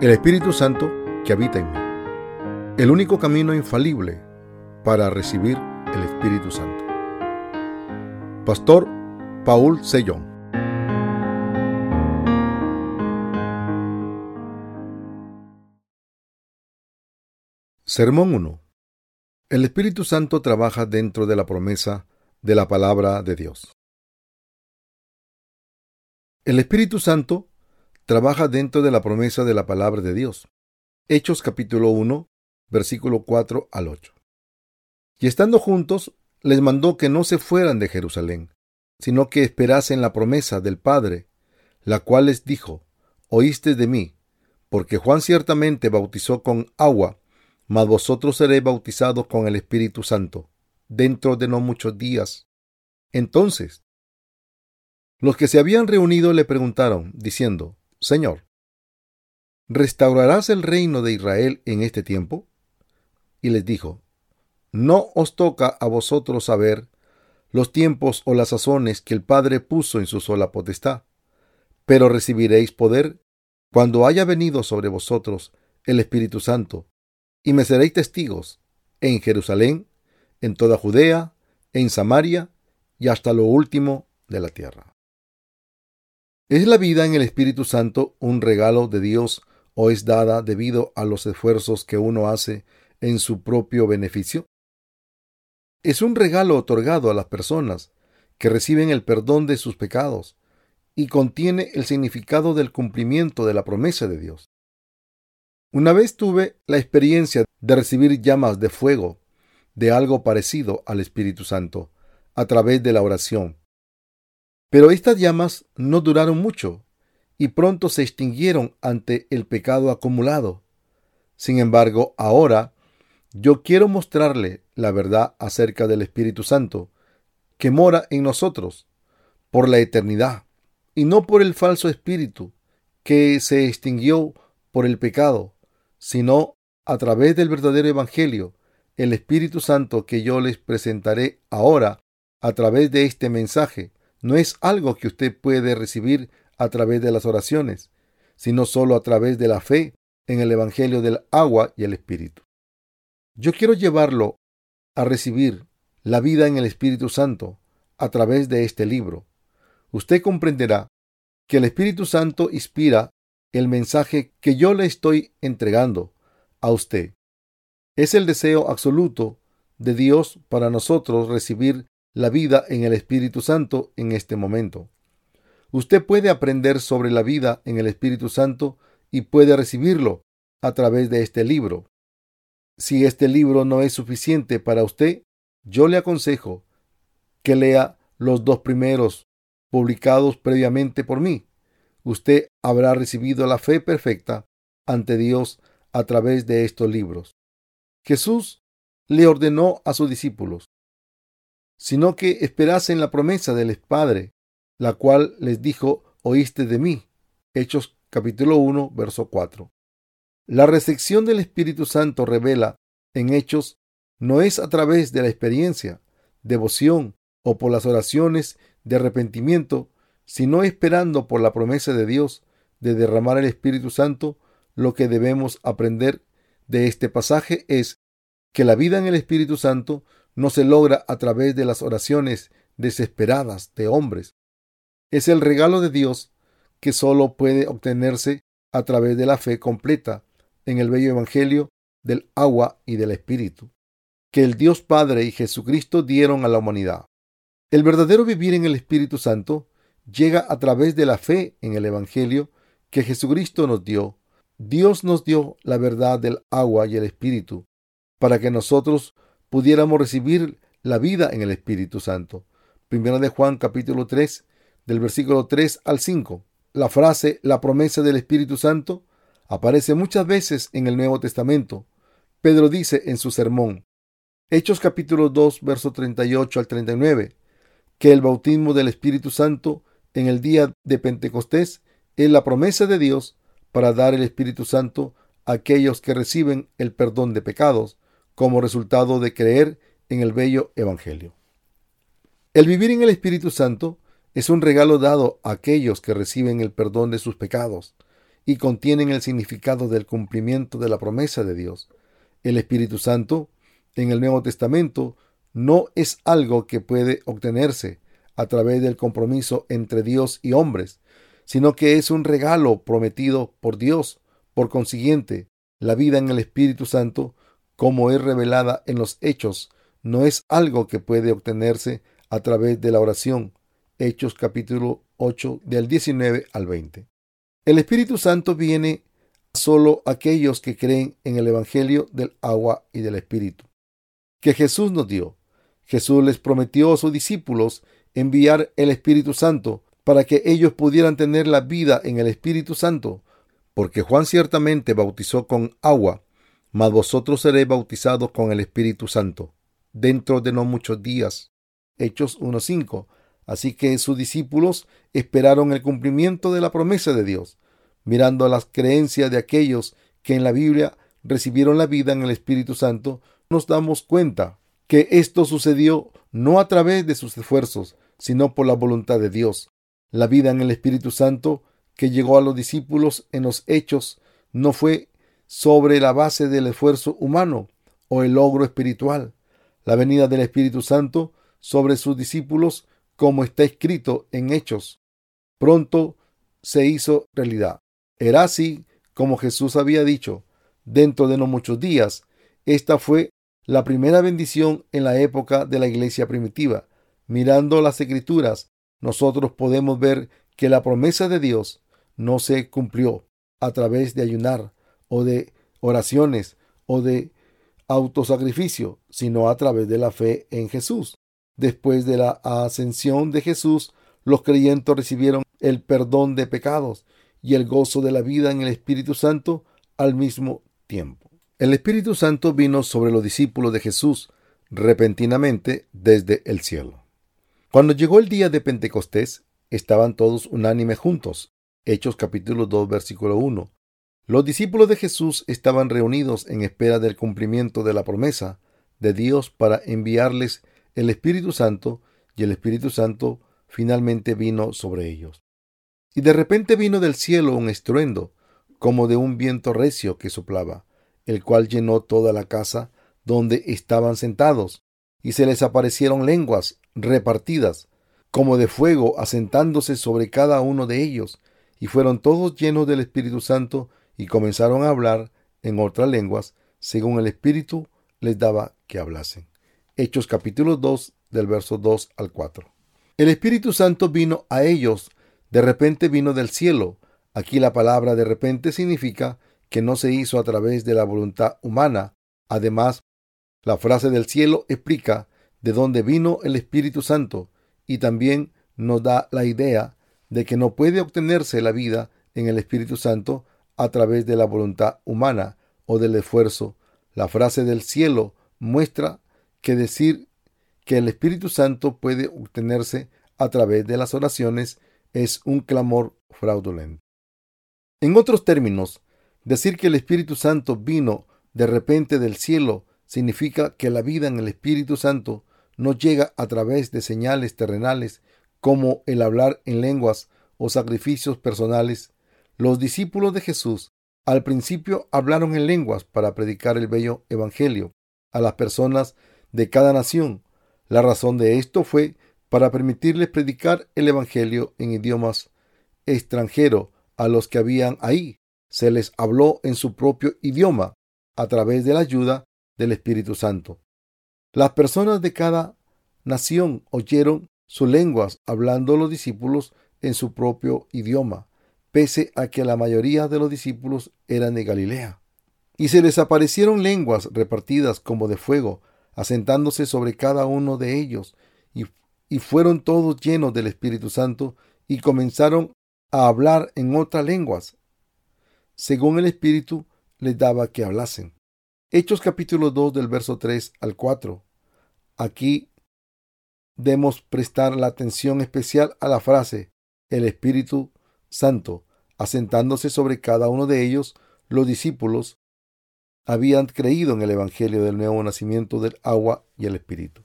El Espíritu Santo que habita en mí. El único camino infalible para recibir el Espíritu Santo. Pastor Paul Sellón. Sermón 1. El Espíritu Santo trabaja dentro de la promesa de la palabra de Dios. El Espíritu Santo trabaja dentro de la promesa de la palabra de Dios. Hechos capítulo 1, versículo 4 al 8. Y estando juntos, les mandó que no se fueran de Jerusalén, sino que esperasen la promesa del Padre, la cual les dijo, oíste de mí, porque Juan ciertamente bautizó con agua, mas vosotros seréis bautizados con el Espíritu Santo, dentro de no muchos días. Entonces, los que se habían reunido le preguntaron, diciendo, Señor, ¿restaurarás el reino de Israel en este tiempo? Y les dijo, No os toca a vosotros saber los tiempos o las sazones que el Padre puso en su sola potestad, pero recibiréis poder cuando haya venido sobre vosotros el Espíritu Santo, y me seréis testigos en Jerusalén, en toda Judea, en Samaria y hasta lo último de la tierra. ¿Es la vida en el Espíritu Santo un regalo de Dios o es dada debido a los esfuerzos que uno hace en su propio beneficio? Es un regalo otorgado a las personas que reciben el perdón de sus pecados y contiene el significado del cumplimiento de la promesa de Dios. Una vez tuve la experiencia de recibir llamas de fuego de algo parecido al Espíritu Santo a través de la oración pero estas llamas no duraron mucho y pronto se extinguieron ante el pecado acumulado. Sin embargo, ahora yo quiero mostrarle la verdad acerca del Espíritu Santo, que mora en nosotros por la eternidad, y no por el falso espíritu que se extinguió por el pecado, sino a través del verdadero Evangelio, el Espíritu Santo que yo les presentaré ahora a través de este mensaje, no es algo que usted puede recibir a través de las oraciones, sino solo a través de la fe en el Evangelio del agua y el Espíritu. Yo quiero llevarlo a recibir la vida en el Espíritu Santo a través de este libro. Usted comprenderá que el Espíritu Santo inspira el mensaje que yo le estoy entregando a usted. Es el deseo absoluto de Dios para nosotros recibir la vida en el Espíritu Santo en este momento. Usted puede aprender sobre la vida en el Espíritu Santo y puede recibirlo a través de este libro. Si este libro no es suficiente para usted, yo le aconsejo que lea los dos primeros publicados previamente por mí. Usted habrá recibido la fe perfecta ante Dios a través de estos libros. Jesús le ordenó a sus discípulos, sino que esperasen la promesa del Padre, la cual les dijo, oíste de mí. Hechos capítulo 1, verso 4. La recepción del Espíritu Santo revela en Hechos no es a través de la experiencia, devoción o por las oraciones de arrepentimiento, sino esperando por la promesa de Dios de derramar el Espíritu Santo, lo que debemos aprender de este pasaje es que la vida en el Espíritu Santo no se logra a través de las oraciones desesperadas de hombres. Es el regalo de Dios que solo puede obtenerse a través de la fe completa en el bello Evangelio del agua y del Espíritu, que el Dios Padre y Jesucristo dieron a la humanidad. El verdadero vivir en el Espíritu Santo llega a través de la fe en el Evangelio que Jesucristo nos dio. Dios nos dio la verdad del agua y el Espíritu, para que nosotros pudiéramos recibir la vida en el Espíritu Santo. Primera de Juan capítulo 3, del versículo 3 al 5. La frase la promesa del Espíritu Santo aparece muchas veces en el Nuevo Testamento. Pedro dice en su sermón, Hechos capítulo 2, verso 38 al 39, que el bautismo del Espíritu Santo en el día de Pentecostés es la promesa de Dios para dar el Espíritu Santo a aquellos que reciben el perdón de pecados como resultado de creer en el bello Evangelio. El vivir en el Espíritu Santo es un regalo dado a aquellos que reciben el perdón de sus pecados y contienen el significado del cumplimiento de la promesa de Dios. El Espíritu Santo en el Nuevo Testamento no es algo que puede obtenerse a través del compromiso entre Dios y hombres, sino que es un regalo prometido por Dios. Por consiguiente, la vida en el Espíritu Santo, como es revelada en los hechos, no es algo que puede obtenerse a través de la oración. Hechos capítulo 8 del 19 al 20. El Espíritu Santo viene a aquellos que creen en el Evangelio del agua y del Espíritu, que Jesús nos dio. Jesús les prometió a sus discípulos enviar el Espíritu Santo para que ellos pudieran tener la vida en el Espíritu Santo, porque Juan ciertamente bautizó con agua, mas vosotros seréis bautizados con el Espíritu Santo, dentro de no muchos días. Hechos 1.5. Así que sus discípulos esperaron el cumplimiento de la promesa de Dios, mirando a las creencias de aquellos que en la Biblia recibieron la vida en el Espíritu Santo, nos damos cuenta que esto sucedió no a través de sus esfuerzos, sino por la voluntad de Dios. La vida en el Espíritu Santo que llegó a los discípulos en los hechos no fue sobre la base del esfuerzo humano o el logro espiritual. La venida del Espíritu Santo sobre sus discípulos, como está escrito en Hechos, pronto se hizo realidad. Era así como Jesús había dicho, dentro de no muchos días. Esta fue la primera bendición en la época de la iglesia primitiva. Mirando las escrituras, nosotros podemos ver que la promesa de Dios no se cumplió a través de ayunar o de oraciones o de autosacrificio, sino a través de la fe en Jesús. Después de la ascensión de Jesús, los creyentes recibieron el perdón de pecados y el gozo de la vida en el Espíritu Santo al mismo tiempo. El Espíritu Santo vino sobre los discípulos de Jesús repentinamente desde el cielo. Cuando llegó el día de Pentecostés, estaban todos unánimes juntos. Hechos capítulo 2 versículo 1. Los discípulos de Jesús estaban reunidos en espera del cumplimiento de la promesa de Dios para enviarles el Espíritu Santo y el Espíritu Santo finalmente vino sobre ellos. Y de repente vino del cielo un estruendo, como de un viento recio que soplaba, el cual llenó toda la casa donde estaban sentados, y se les aparecieron lenguas repartidas, como de fuego, asentándose sobre cada uno de ellos, y fueron todos llenos del Espíritu Santo, y comenzaron a hablar en otras lenguas, según el Espíritu les daba que hablasen. Hechos capítulo 2 del verso 2 al 4. El Espíritu Santo vino a ellos, de repente vino del cielo. Aquí la palabra de repente significa que no se hizo a través de la voluntad humana. Además, la frase del cielo explica de dónde vino el Espíritu Santo y también nos da la idea de que no puede obtenerse la vida en el Espíritu Santo a través de la voluntad humana o del esfuerzo. La frase del cielo muestra que decir que el Espíritu Santo puede obtenerse a través de las oraciones es un clamor fraudulento. En otros términos, decir que el Espíritu Santo vino de repente del cielo significa que la vida en el Espíritu Santo no llega a través de señales terrenales como el hablar en lenguas o sacrificios personales. Los discípulos de Jesús al principio hablaron en lenguas para predicar el bello Evangelio a las personas de cada nación. La razón de esto fue para permitirles predicar el Evangelio en idiomas extranjeros a los que habían ahí. Se les habló en su propio idioma a través de la ayuda del Espíritu Santo. Las personas de cada nación oyeron sus lenguas hablando los discípulos en su propio idioma, pese a que la mayoría de los discípulos eran de Galilea. Y se les aparecieron lenguas repartidas como de fuego, asentándose sobre cada uno de ellos, y, fueron todos llenos del Espíritu Santo y comenzaron a hablar en otras lenguas, según el Espíritu les daba que hablasen. Hechos capítulo 2 del verso 3 al 4. Aquí debemos prestar la atención especial a la frase el Espíritu Santo, asentándose sobre cada uno de ellos, los discípulos habían creído en el Evangelio del nuevo nacimiento del agua y el Espíritu.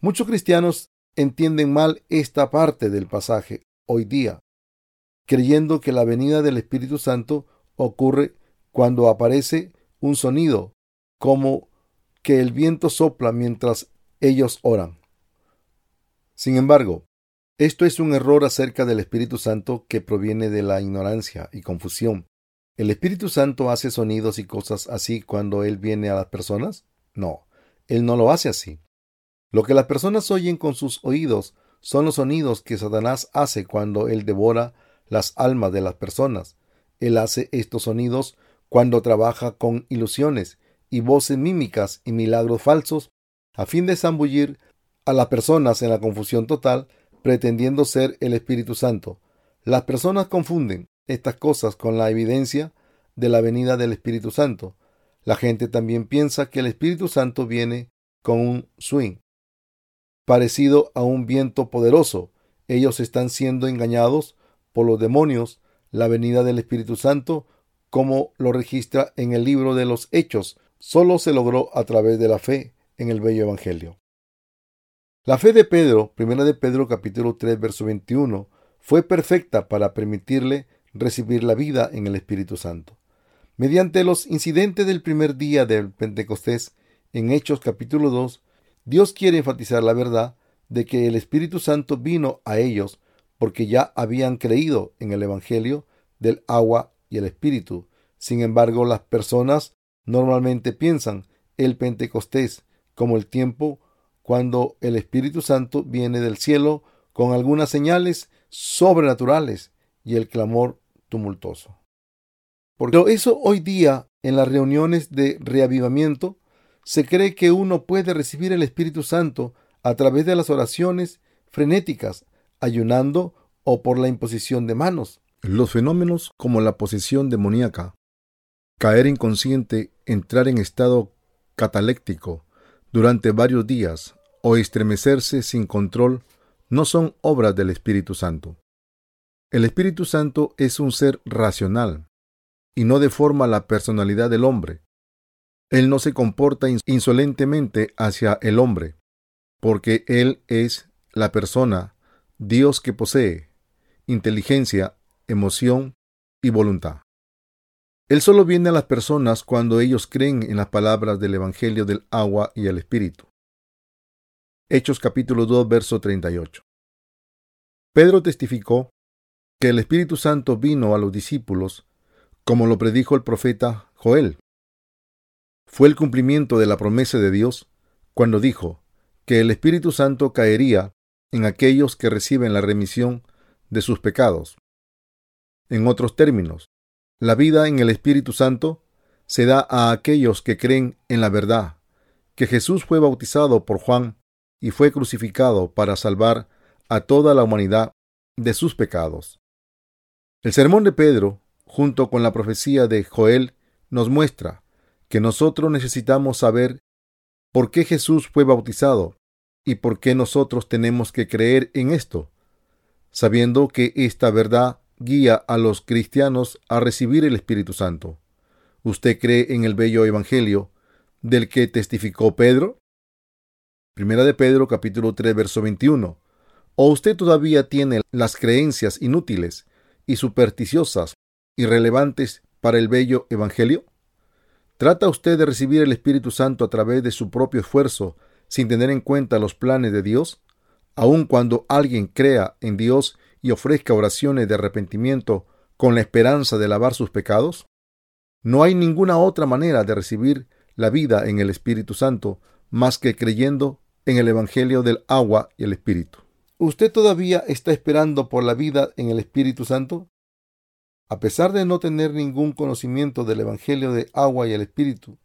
Muchos cristianos entienden mal esta parte del pasaje hoy día. creyendo que la venida del Espíritu Santo ocurre cuando aparece un sonido, como que el viento sopla mientras ellos oran. Sin embargo, esto es un error acerca del Espíritu Santo que proviene de la ignorancia y confusión. ¿El Espíritu Santo hace sonidos y cosas así cuando Él viene a las personas? No, Él no lo hace así. Lo que las personas oyen con sus oídos son los sonidos que Satanás hace cuando Él devora las almas de las personas. Él hace estos sonidos cuando trabaja con ilusiones y voces mímicas y milagros falsos a fin de zambullir a las personas en la confusión total pretendiendo ser el Espíritu Santo. Las personas confunden estas cosas con la evidencia de la venida del Espíritu Santo. La gente también piensa que el Espíritu Santo viene con un swing, parecido a un viento poderoso. Ellos están siendo engañados por los demonios. La venida del Espíritu Santo, como lo registra en el libro de los Hechos, solo se logró a través de la fe en el bello Evangelio. La fe de Pedro, primera de Pedro capítulo 3 verso 21, fue perfecta para permitirle recibir la vida en el Espíritu Santo. Mediante los incidentes del primer día del Pentecostés, en Hechos capítulo 2, Dios quiere enfatizar la verdad de que el Espíritu Santo vino a ellos porque ya habían creído en el Evangelio del agua y el Espíritu. Sin embargo, las personas normalmente piensan el Pentecostés como el tiempo cuando el Espíritu Santo viene del cielo con algunas señales sobrenaturales y el clamor tumultuoso. Pero eso hoy día en las reuniones de reavivamiento se cree que uno puede recibir el Espíritu Santo a través de las oraciones frenéticas, ayunando o por la imposición de manos. Los fenómenos como la posesión demoníaca, caer inconsciente, entrar en estado cataléctico durante varios días o estremecerse sin control no son obras del Espíritu Santo. El Espíritu Santo es un ser racional y no deforma la personalidad del hombre. Él no se comporta insolentemente hacia el hombre, porque Él es la persona, Dios que posee inteligencia, emoción y voluntad. Él solo viene a las personas cuando ellos creen en las palabras del Evangelio del agua y el Espíritu. Hechos capítulo 2, verso 38. Pedro testificó que el Espíritu Santo vino a los discípulos, como lo predijo el profeta Joel. Fue el cumplimiento de la promesa de Dios cuando dijo que el Espíritu Santo caería en aquellos que reciben la remisión de sus pecados. En otros términos, la vida en el Espíritu Santo se da a aquellos que creen en la verdad, que Jesús fue bautizado por Juan y fue crucificado para salvar a toda la humanidad de sus pecados. El sermón de Pedro, junto con la profecía de Joel, nos muestra que nosotros necesitamos saber por qué Jesús fue bautizado y por qué nosotros tenemos que creer en esto, sabiendo que esta verdad guía a los cristianos a recibir el Espíritu Santo. ¿Usted cree en el bello Evangelio del que testificó Pedro? Primera de Pedro capítulo 3 verso 21. ¿O usted todavía tiene las creencias inútiles y supersticiosas irrelevantes para el bello Evangelio? ¿Trata usted de recibir el Espíritu Santo a través de su propio esfuerzo sin tener en cuenta los planes de Dios? Aun cuando alguien crea en Dios y ofrezca oraciones de arrepentimiento con la esperanza de lavar sus pecados? No hay ninguna otra manera de recibir la vida en el Espíritu Santo más que creyendo en el Evangelio del agua y el Espíritu. ¿Usted todavía está esperando por la vida en el Espíritu Santo? A pesar de no tener ningún conocimiento del Evangelio de agua y el Espíritu,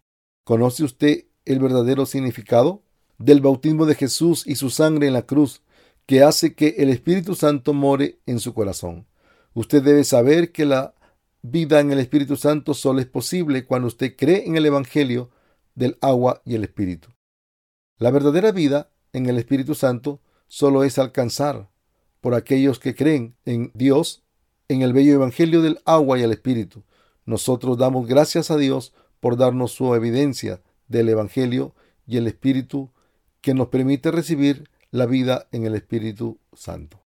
¿conoce usted el verdadero significado del bautismo de Jesús y su sangre en la cruz que hace que el Espíritu Santo more en su corazón. Usted debe saber que la vida en el Espíritu Santo solo es posible cuando usted cree en el Evangelio del agua y el Espíritu. La verdadera vida en el Espíritu Santo solo es alcanzar por aquellos que creen en Dios, en el bello Evangelio del agua y el Espíritu. Nosotros damos gracias a Dios por darnos su evidencia del Evangelio y el Espíritu que nos permite recibir la vida en el Espíritu Santo.